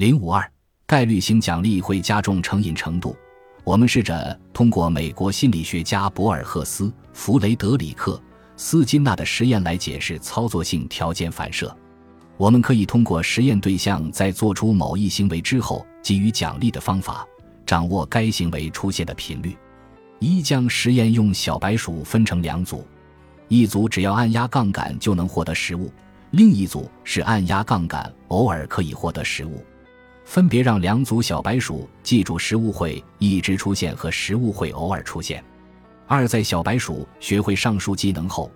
零五二概率性奖励会加重成瘾程度。我们试着通过美国心理学家博尔赫斯、弗雷德里克斯金纳的实验来解释操作性条件反射。我们可以通过实验对象在做出某一行为之后给予奖励的方法，掌握该行为出现的频率。一将实验用小白鼠分成两组，一组只要按压杠杆就能获得食物，另一组是按压杠杆偶尔可以获得食物。分别让两组小白鼠记住食物会一直出现和食物会偶尔出现。二在小白鼠学会上述技能后。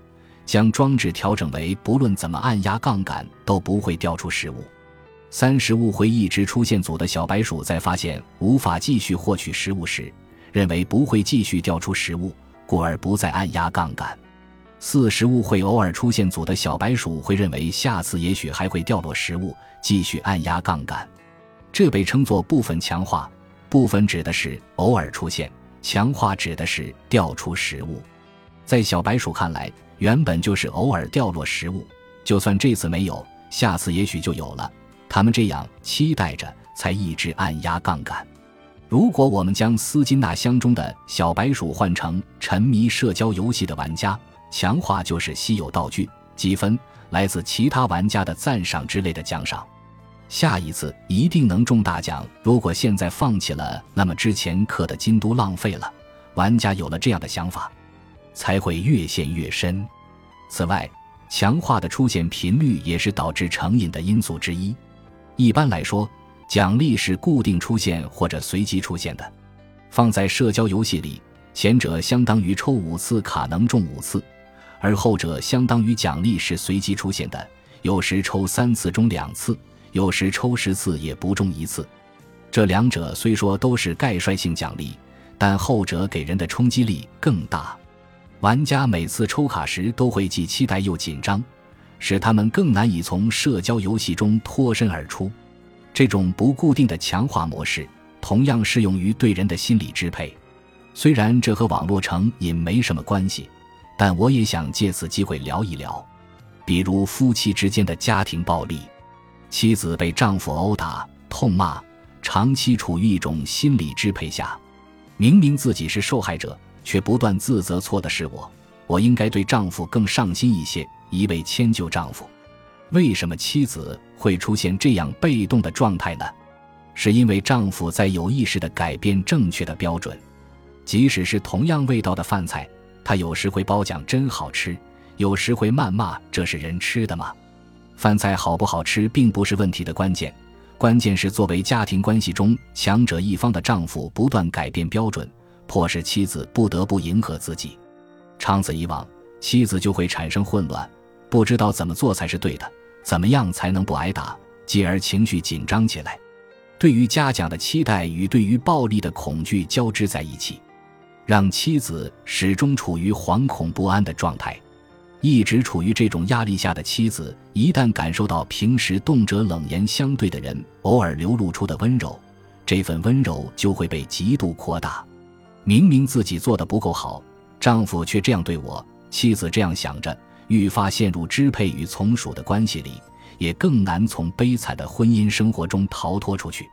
将装置调整为不论怎么按压杠杆都不会掉出食物。三食物会一直出现组的小白鼠在发现无法继续获取食物时，认为不会继续掉出食物，故而不再按压杠杆。四食物会偶尔出现组的小白鼠会认为下次也许还会掉落食物，继续按压杠杆。这被称作部分强化。部分指的是偶尔出现，强化指的是掉出食物。在小白鼠看来。原本就是偶尔掉落食物，就算这次没有，下次也许就有了。他们这样期待着，才一直按压杠杆。如果我们将斯金纳箱中的小白鼠换成沉迷社交游戏的玩家，强化就是稀有道具、积分、来自其他玩家的赞赏之类的奖赏。下一次一定能中大奖。如果现在放弃了，那么之前氪的金都浪费了。玩家有了这样的想法。才会越陷越深。此外，强化的出现频率也是导致成瘾的因素之一。一般来说，奖励是固定出现或者随机出现的。放在社交游戏里，前者相当于抽五次卡能中五次，而后者相当于奖励是随机出现的，有时抽三次中两次，有时抽十次也不中一次。这两者虽说都是概率性奖励，但后者给人的冲击力更大。玩家每次抽卡时都会既期待又紧张，使他们更难以从社交游戏中脱身而出。这种不固定的强化模式同样适用于对人的心理支配。虽然这和网络成瘾没什么关系，但我也想借此机会聊一聊，比如夫妻之间的家庭暴力，妻子被丈夫殴打、痛骂，长期处于一种心理支配下，明明自己是受害者。却不断自责，错的是我，我应该对丈夫更上心一些，一味迁就丈夫。为什么妻子会出现这样被动的状态呢？是因为丈夫在有意识地改变正确的标准。即使是同样味道的饭菜，他有时会褒奖真好吃，有时会谩骂这是人吃的吗？饭菜好不好吃并不是问题的关键，关键是作为家庭关系中强者一方的丈夫不断改变标准。迫使妻子不得不迎合自己，长此以往，妻子就会产生混乱，不知道怎么做才是对的，怎么样才能不挨打，继而情绪紧张起来，对于嘉奖的期待与对于暴力的恐惧交织在一起，让妻子始终处于惶恐不安的状态。一直处于这种压力下的妻子，一旦感受到平时动辄冷言相对的人偶尔流露出的温柔，这份温柔就会被极度扩大。明明自己做的不够好，丈夫却这样对我。妻子这样想着，愈发陷入支配与从属的关系里，也更难从悲惨的婚姻生活中逃脱出去。